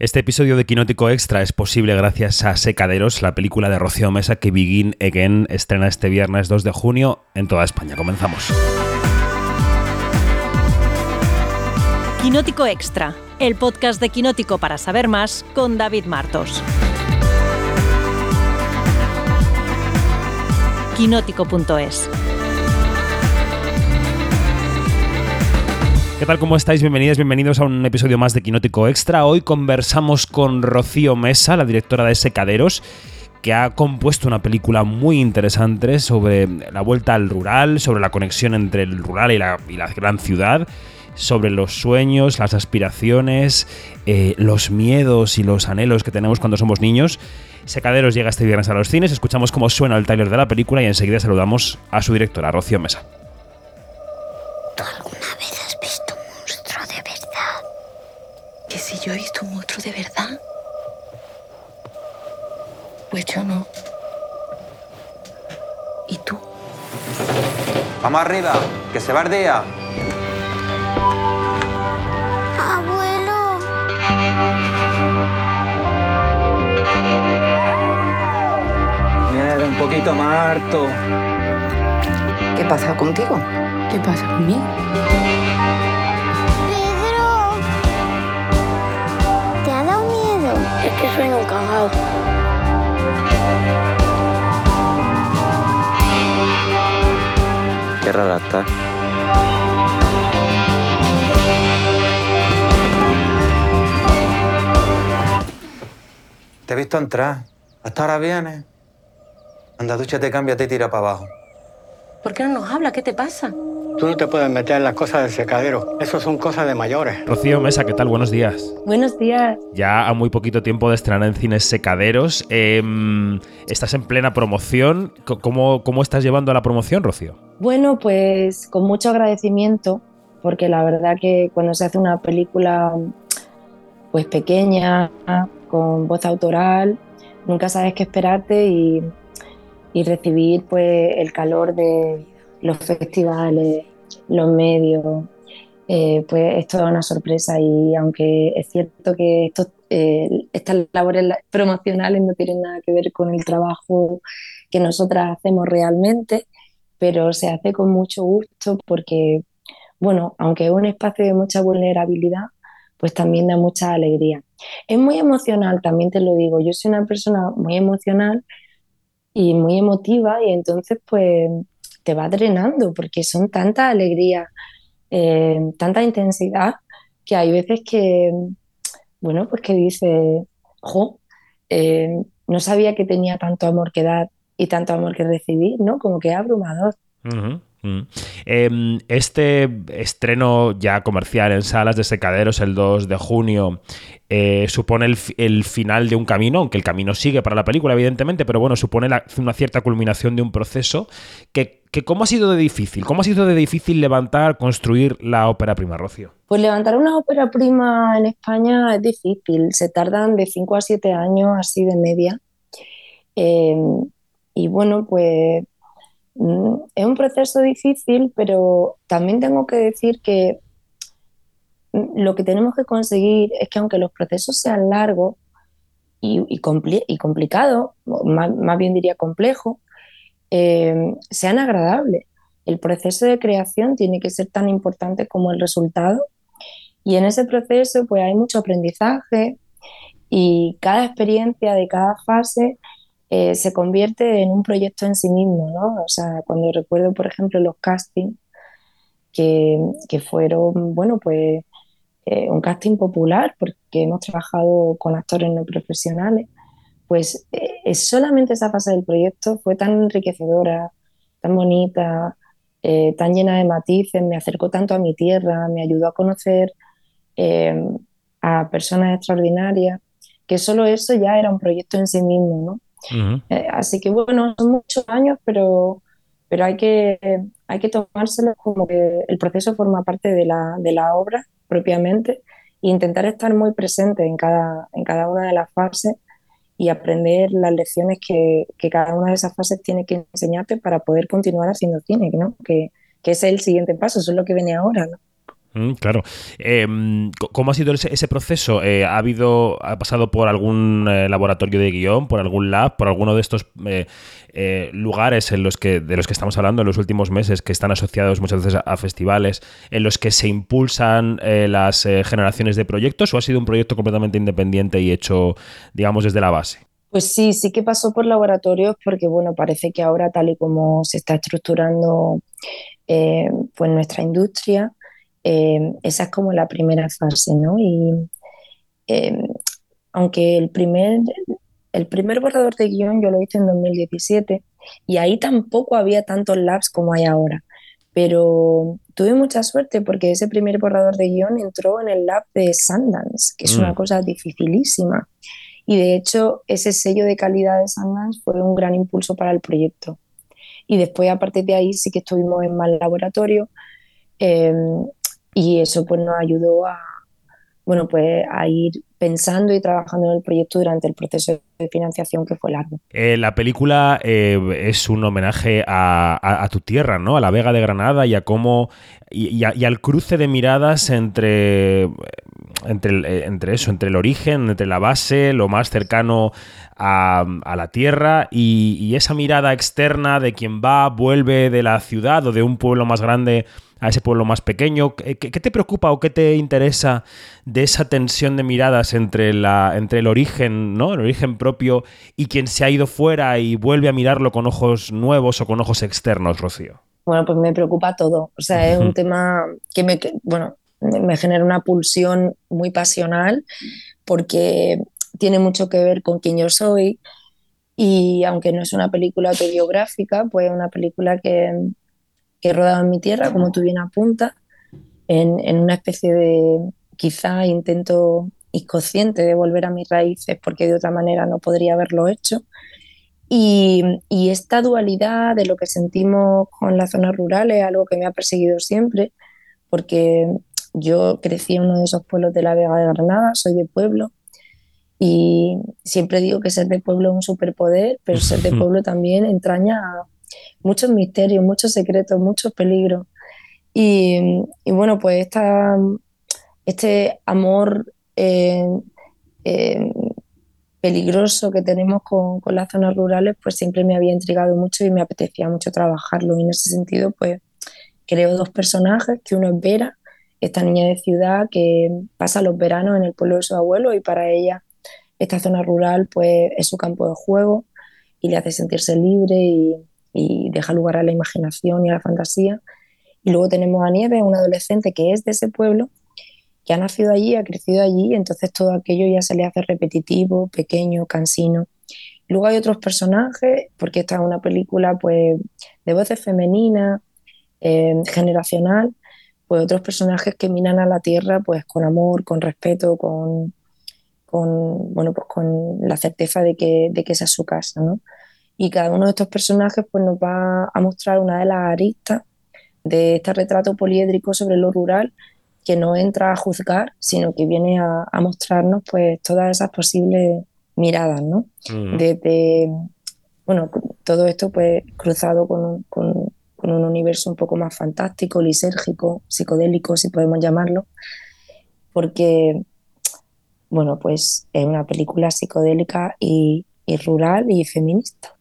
Este episodio de Quinótico Extra es posible gracias a Secaderos, la película de Rocío Mesa que Begin Again estrena este viernes 2 de junio en toda España. Comenzamos. Quinótico Extra, el podcast de Quinótico para saber más con David Martos. Quinótico.es ¿Qué tal? ¿Cómo estáis? Bienvenidas, bienvenidos a un episodio más de Quinótico Extra. Hoy conversamos con Rocío Mesa, la directora de Secaderos, que ha compuesto una película muy interesante sobre la vuelta al rural, sobre la conexión entre el rural y la, gran ciudad, sobre los sueños, las aspiraciones, eh, los miedos y los anhelos que tenemos cuando somos niños. Secaderos llega este viernes a los cines, escuchamos cómo suena el trailer de la película y enseguida saludamos a su directora, Rocío Mesa. Pues yo no. ¿Y tú? Vamos arriba, que se va el día. Abuelo. Mira, un poquito más harto. ¿Qué pasa contigo? ¿Qué pasa conmigo? Te he visto entrar. Hasta ahora vienes. Anda, te cambia, te tira para abajo. ¿Por qué no nos habla? ¿Qué te pasa? Tú no te puedes meter en las cosas del secadero. Eso son cosas de mayores. Rocío Mesa, ¿qué tal? Buenos días. Buenos días. Ya a muy poquito tiempo de estrenar en cines secaderos. Em, estás en plena promoción. ¿Cómo, ¿Cómo estás llevando la promoción, Rocío? Bueno, pues con mucho agradecimiento, porque la verdad que cuando se hace una película pues pequeña, con voz autoral, nunca sabes qué esperarte y, y recibir pues el calor de los festivales, los medios, eh, pues es toda una sorpresa y aunque es cierto que esto, eh, estas labores promocionales no tienen nada que ver con el trabajo que nosotras hacemos realmente, pero se hace con mucho gusto porque, bueno, aunque es un espacio de mucha vulnerabilidad, pues también da mucha alegría. Es muy emocional, también te lo digo, yo soy una persona muy emocional y muy emotiva y entonces pues te va drenando porque son tanta alegría, eh, tanta intensidad que hay veces que, bueno, pues que dice, jo, eh, no sabía que tenía tanto amor que dar y tanto amor que recibir, ¿no? Como que abrumador. Este estreno ya comercial en salas de secaderos el 2 de junio eh, supone el, final de un camino, aunque el camino sigue para la película, evidentemente, pero bueno, supone una cierta culminación de un proceso que, ¿cómo ha sido de difícil? ¿Cómo ha sido de difícil levantar, construir la ópera prima, Rocío? Pues levantar una ópera prima en España es difícil, se tardan de 5 a 7 años así de media. Em, y bueno, pues mm, es un proceso difícil, pero también tengo que decir que lo que tenemos que conseguir es que aunque los procesos sean largos y, y, complicados, más, bien diría complejo, eh, sean agradables. El proceso de creación tiene que ser tan importante como el resultado y en ese proceso pues hay mucho aprendizaje y cada experiencia de cada fase eh, se convierte en un proyecto en sí mismo, ¿no? O sea, cuando recuerdo, por ejemplo, los castings que, que fueron, bueno, pues eh, un casting popular, porque hemos trabajado con actores no profesionales, pues eh, solamente esa fase del proyecto fue tan enriquecedora, tan bonita, eh, tan llena de matices, me acercó tanto a mi tierra, me ayudó a conocer a personas extraordinarias, que solo eso ya era un proyecto en sí mismo, ¿no? Así que bueno, son muchos años, pero, pero hay, que, hay que tomárselo como que el proceso forma parte de la, de la obra propiamente e intentar estar muy presente en cada, en cada una de las fases y aprender las lecciones que, que, cada una de esas fases tiene que enseñarte para poder continuar haciendo cine, ¿no? que, que es el siguiente paso, eso es lo que viene ahora. Mm, claro. Eh, ¿Cómo ha sido ese, proceso? Eh, ¿Ha habido, ha pasado por algún eh, laboratorio de guion, por algún lab, por alguno de estos eh, lugares en los que, de los que estamos hablando en los últimos meses, que están asociados muchas veces a, a festivales, en los que se impulsan las generaciones de proyectos, o ha sido un proyecto completamente independiente y hecho, digamos, desde la base? Pues sí, sí que pasó por laboratorios porque, bueno, parece que ahora tal y como se está estructurando pues nuestra industria, eh, esa es como la primera fase, ¿no? Y eh, aunque el primer, el primer borrador de guion yo lo hice en 2017 y ahí tampoco había tantos labs como hay ahora, pero tuve mucha suerte porque ese primer borrador de guion entró en el lab de Sundance, que es una Mm. cosa dificilísima. Y de hecho, ese sello de calidad de Sundance fue un gran impulso para el proyecto. Y después, a partir de ahí, sí que estuvimos en más laboratorio eh, y eso pues nos ayudó a, bueno, pues a ir pensando y trabajando en el proyecto durante el proceso de financiación que fue largo. Eh, la película eh, es un homenaje a, tu tierra, ¿no? A la Vega de Granada y a cómo. y, a- al cruce de miradas entre. Entre, eh, entre eso, entre el origen, entre la base, lo más cercano a, a la tierra y esa mirada externa de quien va, vuelve de la ciudad o de un pueblo más grande a ese pueblo más pequeño. ¿Qué, qué- te preocupa o qué te interesa de esa tensión de miradas entre, la, entre el origen, ¿no? El origen propio y quien se ha ido fuera y vuelve a mirarlo con ojos nuevos o con ojos externos, Rocío? Bueno, pues me preocupa todo. O sea, es un tema que me, que- bueno, me genera una pulsión muy pasional porque tiene mucho que ver con quién yo soy y aunque no es una película autobiográfica, pues es una película que he rodado en mi tierra, como tú bien apuntas, en, en una especie de quizá intento inconsciente de volver a mis raíces porque de otra manera no podría haberlo hecho. Y, y esta dualidad de lo que sentimos con las zonas rurales es algo que me ha perseguido siempre, porque yo crecí en uno de esos pueblos de la Vega de Granada, soy de pueblo, y siempre digo que ser de pueblo es un superpoder, pero ser de pueblo también entraña muchos misterios, muchos secretos, muchos peligros. Y, y bueno, pues esta, este amor eh, eh, peligroso que tenemos con, con las zonas rurales, pues siempre me había intrigado mucho y me apetecía mucho trabajarlo. Y en ese sentido, pues creo dos personajes, que uno es Vera, esta niña de ciudad que pasa los veranos en el pueblo de su abuelo y para ella esta zona rural pues es su campo de juego y le hace sentirse libre y, y deja lugar a la imaginación y a la fantasía. Y luego tenemos a Nieve, una adolescente que es de ese pueblo, que ha nacido allí, ha crecido allí, entonces todo aquello ya se le hace repetitivo, pequeño, cansino. Luego hay otros personajes, porque esta es una película pues, de voces femeninas, eh, generacional, pues otros personajes que miran a la tierra pues con amor, con respeto, con, con, bueno, pues con la certeza de que, de que esa es su casa, ¿no? Y cada uno de estos personajes pues nos va a mostrar una de las aristas de este retrato poliédrico sobre lo rural que no entra a juzgar, sino que viene a, a mostrarnos pues todas esas posibles miradas, ¿no? Mm. Desde, bueno, todo esto pues cruzado con un, con, con un universo un poco más fantástico, lisérgico, psicodélico, si podemos llamarlo, porque, bueno, pues es una película psicodélica y, y rural y feminista.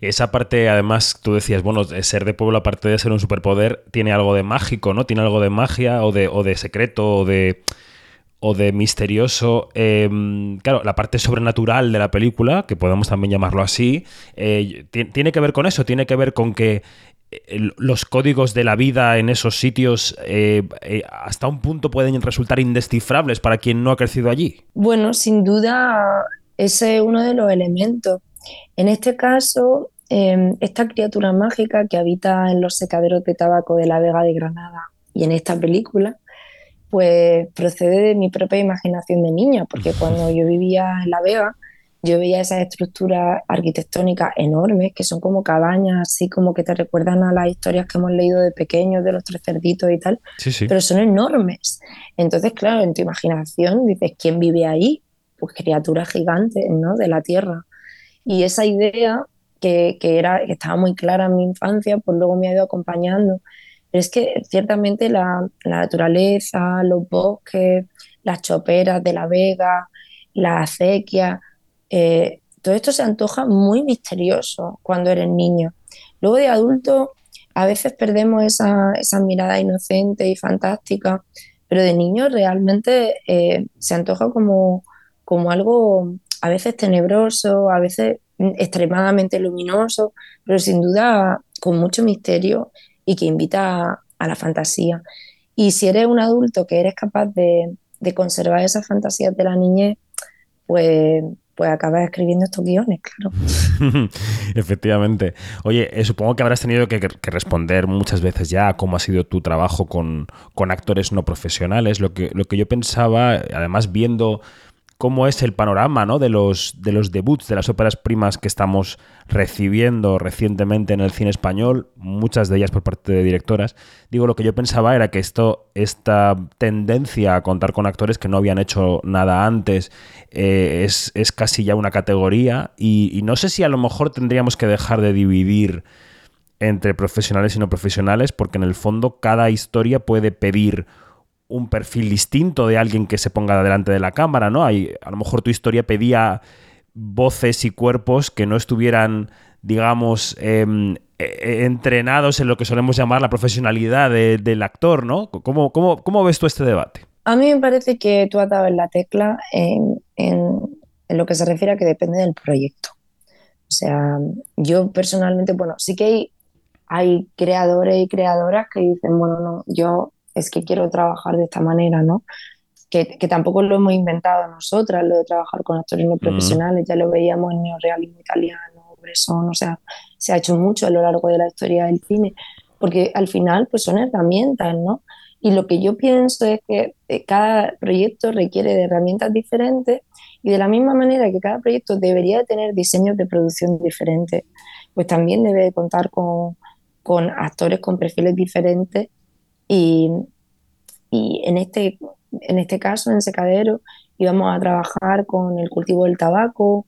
Y esa parte, además, tú decías, bueno, ser de pueblo, aparte de ser un superpoder, tiene algo de mágico, ¿no? Tiene algo de magia o de, o de secreto o de, o de misterioso. Eh, claro, la parte sobrenatural de la película, que podemos también llamarlo así, eh, ti- tiene que ver con eso, tiene que ver con que eh, los códigos de la vida en esos sitios eh, hasta un punto pueden resultar indescifrables para quien no ha crecido allí. Bueno, sin duda ese es uno de los elementos. En este caso, eh, esta criatura mágica que habita en los secaderos de tabaco de la Vega de Granada y en esta película, pues procede de mi propia imaginación de niña, porque cuando yo vivía en La Vega, yo veía esas estructuras arquitectónicas enormes, que son como cabañas, así como que te recuerdan a las historias que hemos leído de pequeños, de los tres cerditos y tal, Sí, sí. pero son enormes. Entonces, claro, en tu imaginación dices, ¿quién vive ahí? Pues criaturas gigantes, ¿no? De la tierra. Y esa idea que, que era, que estaba muy clara en mi infancia, pues luego me ha ido acompañando Pero es que ciertamente la, la naturaleza, los bosques, las choperas de la vega, la acequia, eh, todo esto se antoja muy misterioso cuando eres niño. Luego de adulto a veces perdemos esa, esa mirada inocente y fantástica, pero de niño realmente eh, se antoja como, como algo a veces tenebroso, a veces extremadamente luminoso, pero sin duda con mucho misterio y que invita a, la fantasía. Y si eres un adulto que eres capaz de, de conservar esas fantasías de la niñez, pues pues acabas escribiendo estos guiones, claro. Efectivamente. Oye, eh, supongo que habrás tenido que, responder muchas veces ya cómo ha sido tu trabajo con, con actores no profesionales. Lo que, lo que yo pensaba, además viendo cómo es el panorama ¿no? de, los, de los debuts de las óperas primas que estamos recibiendo recientemente en el cine español, muchas de ellas por parte de directoras. Digo, lo que yo pensaba era que esto, esta tendencia a contar con actores que no habían hecho nada antes eh, es, casi ya una categoría y no sé si a lo mejor tendríamos que dejar de dividir entre profesionales y no profesionales, porque en el fondo cada historia puede pedir un perfil distinto de alguien que se ponga delante de la cámara, ¿no? Hay, a lo mejor tu historia pedía voces y cuerpos que no estuvieran, digamos, em, e, e, entrenados en lo que solemos llamar la profesionalidad del actor, ¿no? ¿Cómo, ¿Cómo, ves tú este debate? A mí me parece que tú has dado en la tecla en, en, lo que se refiere a que depende del proyecto. O sea, yo personalmente, bueno, sí que hay, hay creadores y creadoras que dicen, bueno, no, yo es que quiero trabajar de esta manera, ¿no? Que, que, tampoco lo hemos inventado nosotras, lo de trabajar con actores no profesionales, ya lo veíamos en neorealismo italiano, Bresson, o sea, se ha hecho mucho a lo largo de la historia del cine, porque al final pues son herramientas, ¿no? Y lo que yo pienso es que eh, cada proyecto requiere de herramientas diferentes y de la misma manera que cada proyecto debería tener diseños de producción diferentes, pues también debe contar con, con actores con perfiles diferentes y, y en, este, en este caso, en Secadero, íbamos a trabajar con el cultivo del tabaco.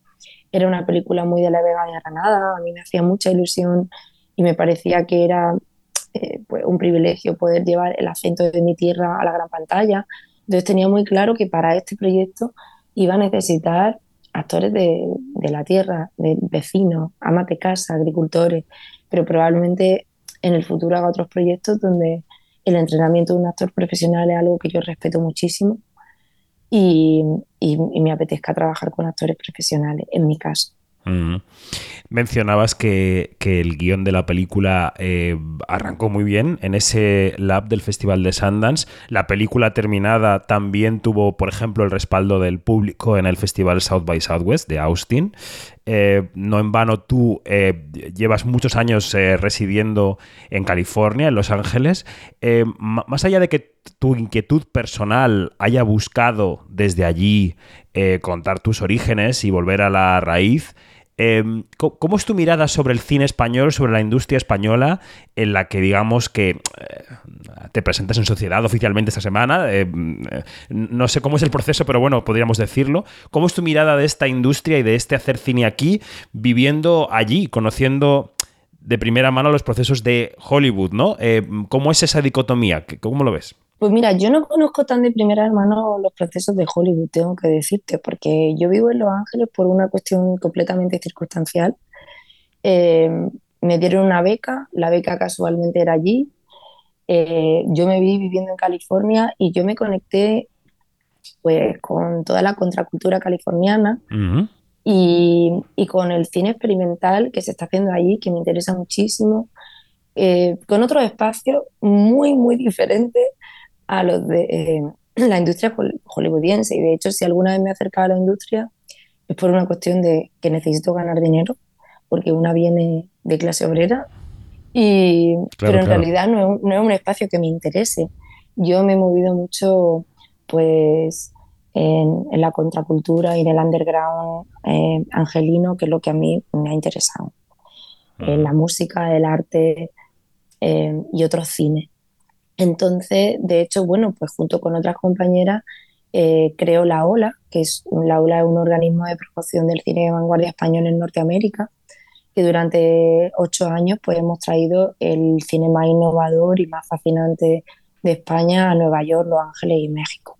Era una película muy de la Vega de Granada. A mí me hacía mucha ilusión y me parecía que era eh, pues un privilegio poder llevar el acento de mi tierra a la gran pantalla. Entonces tenía muy claro que para este proyecto iba a necesitar actores de, de la tierra, de vecinos, amas de casa, agricultores, pero probablemente en el futuro haga otros proyectos donde el entrenamiento de un actor profesional es algo que yo respeto muchísimo y, me apetezca trabajar con actores profesionales, en mi caso. Mencionabas que, el guion de la película eh, arrancó muy bien en ese lab del Festival de Sundance. La película terminada también tuvo, por ejemplo, el respaldo del público en el Festival South by Southwest de Austin. Eh, no en vano tú eh, llevas muchos años residiendo en California, en Los Ángeles. más allá de que tu inquietud personal haya buscado desde allí contar tus orígenes y volver a la raíz, Em, ¿Cómo es tu mirada sobre el cine español, sobre la industria española, en la que digamos que eh, te presentas en sociedad oficialmente esta semana? Em, eh, no sé cómo es el proceso, pero bueno, podríamos decirlo. ¿Cómo es tu mirada de esta industria y de este hacer cine aquí, viviendo allí, conociendo de primera mano los procesos de Hollywood, ¿no? Em, ¿Cómo es esa dicotomía? ¿Cómo lo ves? Pues mira, yo no conozco tan de primera mano los procesos de Hollywood, tengo que decirte, porque yo vivo en Los Ángeles por una cuestión completamente circunstancial. Eh, me dieron una beca, la beca casualmente era allí. Eh, yo me vi viviendo en California y yo me conecté pues con toda la contracultura californiana y, y, con el cine experimental que se está haciendo allí, que me interesa muchísimo, eh, con otros espacios muy, muy diferentes a los de eh, la industria hollywoodiense. Y de hecho, si alguna vez me he acercado a la industria, es por una cuestión de que necesito ganar dinero, porque una viene de clase obrera, y, pero en realidad no es, no es, un espacio que me interese. Yo me he movido mucho pues, en, en la contracultura y en el underground eh, angelino, que es lo que a mí me ha interesado. En la música, el arte eh, y otros cines. Entonces, de hecho, bueno, pues junto con otras compañeras eh, creo La Ola, que es la Ola es un organismo de promoción del cine de vanguardia español en Norteamérica, que durante ocho años pues hemos traído el cine más innovador y más fascinante de España a Nueva York, Los Ángeles y México.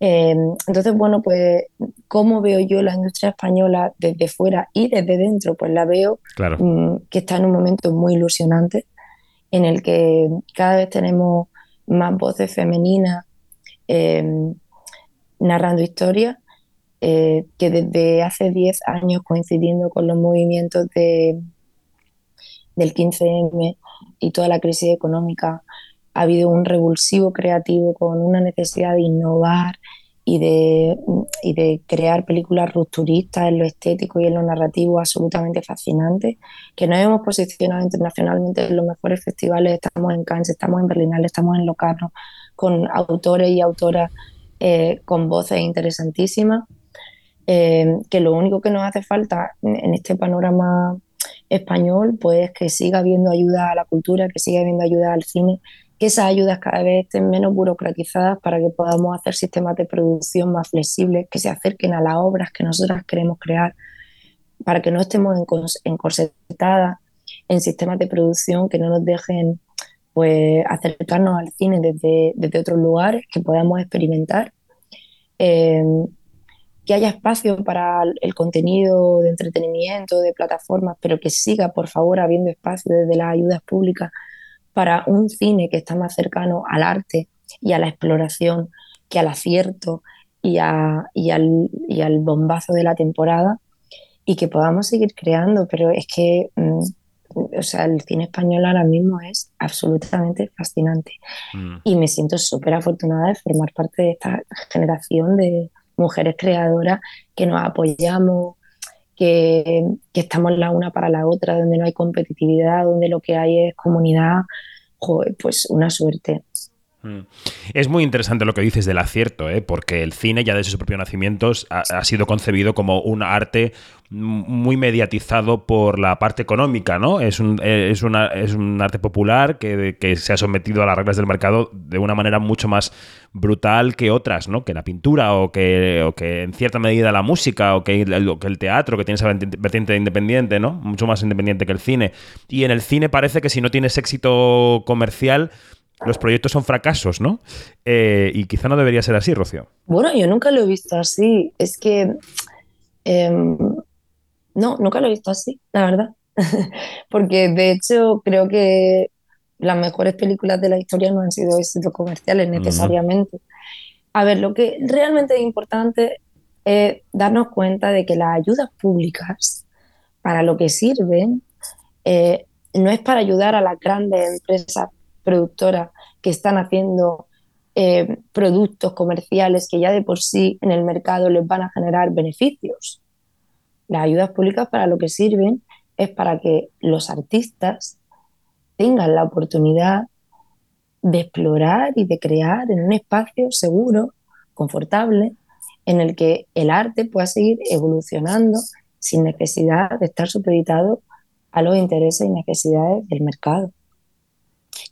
Eh, entonces, bueno, pues, ¿cómo veo yo la industria española desde fuera y desde dentro? Pues la veo Claro. mm, que está en un momento muy ilusionante, en el que cada vez tenemos más voces femeninas eh, narrando historias, eh, que desde hace 10 años, coincidiendo con los movimientos de, del 15M y toda la crisis económica, ha habido un revulsivo creativo con una necesidad de innovar y de, y de crear películas rupturistas en lo estético y en lo narrativo absolutamente fascinantes, que nos hemos posicionado internacionalmente en los mejores festivales, estamos en Cannes, estamos en Berlinale, estamos en Locarno, con autores y autoras eh, con voces interesantísimas, eh, que lo único que nos hace falta en, este panorama español, pues que siga habiendo ayuda a la cultura, que siga habiendo ayuda al cine, que esas ayudas cada vez estén menos burocratizadas para que podamos hacer sistemas de producción más flexibles, que se acerquen a las obras que nosotras queremos crear, para que no estemos encorsetadas en sistemas de producción que no nos dejen pues acercarnos al cine desde, desde otros lugares, que podamos experimentar, eh, que haya espacio para el contenido de entretenimiento, de plataformas, pero que siga, por favor, habiendo espacio desde las ayudas públicas para un cine que está más cercano al arte y a la exploración que al acierto y, a- y al, y al bombazo de la temporada y que podamos seguir creando, pero es que mm, o sea, el cine español ahora mismo es absolutamente fascinante Mm. y me siento súper afortunada de formar parte de esta generación de mujeres creadoras que nos apoyamos, que, que estamos la una para la otra, donde no hay competitividad, donde lo que hay es comunidad. Joder, pues una suerte. Mm. Es muy interesante lo que dices del acierto, ¿eh? porque el cine ya desde su propio nacimiento ha, sido concebido como un arte muy mediatizado por la parte económica, ¿no? Es un, eh, es es un arte popular que, que se ha sometido a las reglas del mercado de una manera mucho más brutal que otras, ¿no? Que la pintura o que, o que en cierta medida la música o que el, que el teatro, que tiene esa vertiente independiente, ¿no? Mucho más independiente que el cine. Y en el cine parece que si no tienes éxito comercial, los proyectos son fracasos, ¿no? Eh, y quizá no debería ser así, Rocío. Bueno, yo nunca lo he visto así. Es que em, no, nunca lo he visto así, la verdad. Porque de hecho creo que las mejores películas de la historia no han sido éxitos comerciales necesariamente. A ver, lo que realmente es importante es darnos cuenta de que las ayudas públicas para lo que sirven eh, no es para ayudar a las grandes empresas productoras que están haciendo eh, productos comerciales que ya de por sí en el mercado les van a generar beneficios. Las ayudas públicas para lo que sirven es para que los artistas tengan la oportunidad de explorar y de crear en un espacio seguro, confortable, en el que el arte pueda seguir evolucionando sin necesidad de estar supeditado a los intereses y necesidades del mercado.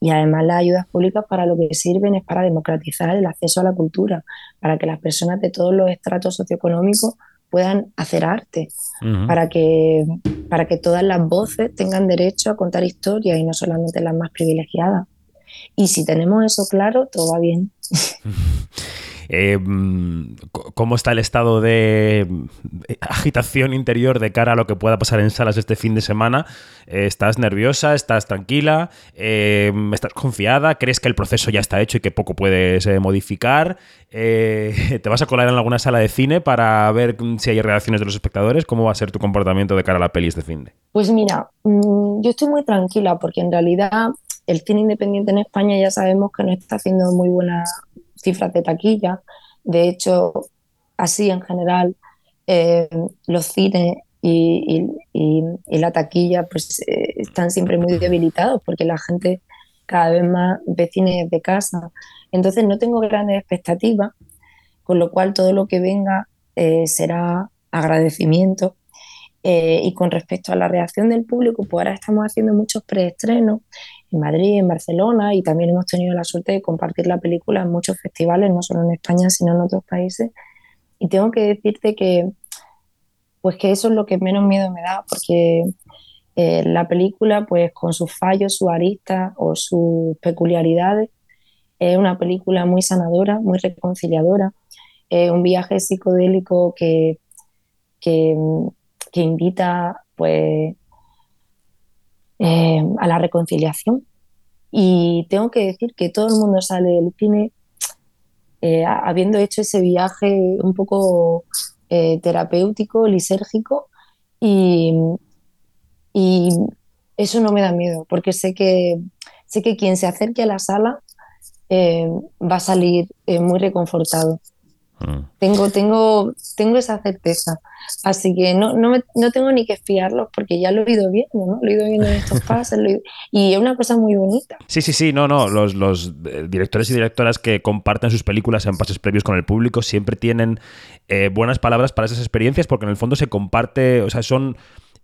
Y además las ayudas públicas para lo que sirven es para democratizar el acceso a la cultura, para que las personas de todos los estratos socioeconómicos puedan hacer arte, para que, para que todas las voces tengan derecho a contar historias y no solamente las más privilegiadas. Y si tenemos eso claro, todo va bien. Eh, mm, ¿Cómo está el estado de de agitación interior de cara a lo que pueda pasar en salas este fin de semana? Eh, ¿Estás nerviosa? ¿Estás tranquila? Eh, ¿Estás confiada? ¿Crees que el proceso ya está hecho y que poco puedes eh, modificar? Eh, ¿Te vas a colar en alguna sala de cine para ver mm, si hay reacciones de los espectadores? ¿Cómo va a ser tu comportamiento de cara a la peli este fin de? Pues mira, mm, yo estoy muy tranquila porque en realidad el cine independiente en España ya sabemos que no está haciendo muy buenas cifras de taquilla. De hecho, así en general, eh, los cines y, la taquilla pues eh, están siempre muy debilitados porque la gente cada vez más ve cine de casa. Entonces no tengo grandes expectativas, con lo cual todo lo que venga eh, será agradecimiento. Eh, y con respecto a la reacción del público, pues ahora estamos haciendo muchos preestrenos en Madrid, en Barcelona y también hemos tenido la suerte de compartir la película en muchos festivales, no solo en España, sino en otros países. Y tengo que decirte que, pues que eso es lo que menos miedo me da, porque Eh, la película, pues con sus fallos, sus aristas o sus peculiaridades, es una película muy sanadora, muy reconciliadora, es un viaje psicodélico que, que, que invita pues, eh, a la reconciliación. Y tengo que decir que todo el mundo sale del cine eh, habiendo hecho ese viaje un poco eh, terapéutico, lisérgico, y, y eso no me da miedo, porque sé que, sé que quien se acerque a la sala va a salir muy reconfortado. Mm. Tengo, tengo, tengo esa certeza. Así que no, no, no, tengo ni que fiarlos porque ya lo he ido viendo, ¿no? Lo he ido viendo en estos pases y es una cosa muy bonita. Sí, sí, sí, no, no. Los, los eh, directores y directoras que comparten sus películas en pases previos con el público siempre tienen eh, buenas palabras para esas experiencias porque en el fondo se comparte, o sea, son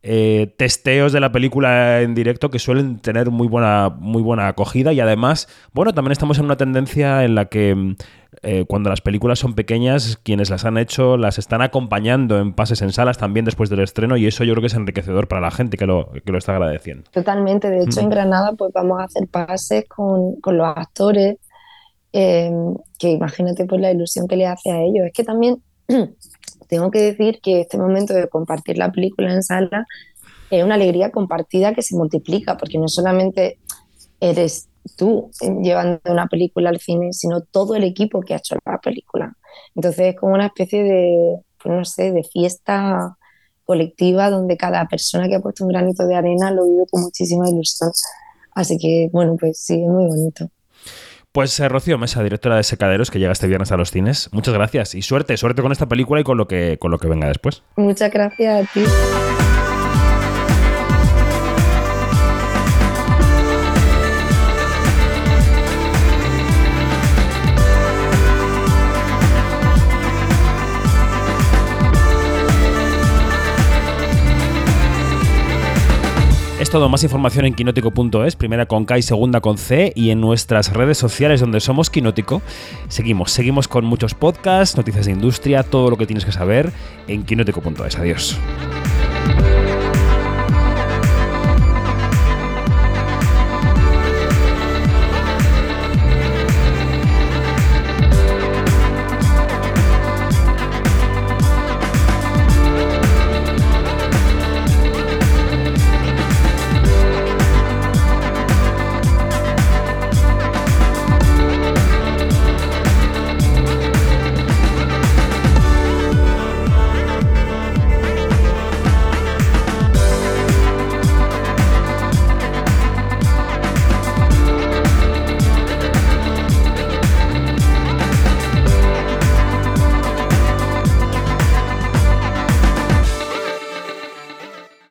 eh, testeos de la película en directo que suelen tener muy buena, muy buena acogida y además, bueno, también estamos en una tendencia en la que mm, eh, cuando las películas son pequeñas, quienes las han hecho las están acompañando en pases en salas también después del estreno y eso yo creo que es enriquecedor para la gente que lo, que lo está agradeciendo. Totalmente, de hecho en Granada pues vamos a hacer pases con, con los actores, eh, que imagínate pues la ilusión que le hace a ellos. Es que también tengo que decir que este momento de compartir la película en sala es una alegría compartida que se multiplica, porque no solamente eres tú llevando una película al cine, sino todo el equipo que ha hecho la película. Entonces es como una especie de, pues no sé, de fiesta colectiva donde cada persona que ha puesto un granito de arena lo vive con muchísima ilusión. Así que, bueno, pues sí, es muy bonito. Pues eh, Rocío Mesa, directora de Secaderos, que llega este viernes a los cines. Muchas gracias y suerte, suerte con esta película y con lo que, con lo que venga después. Muchas gracias a ti. Todo, más información en quinótico.es, primera con K y segunda con C, y en nuestras redes sociales donde somos Quinótico. Seguimos, seguimos con muchos podcasts, noticias de industria, todo lo que tienes que saber en quinótico.es. Adiós.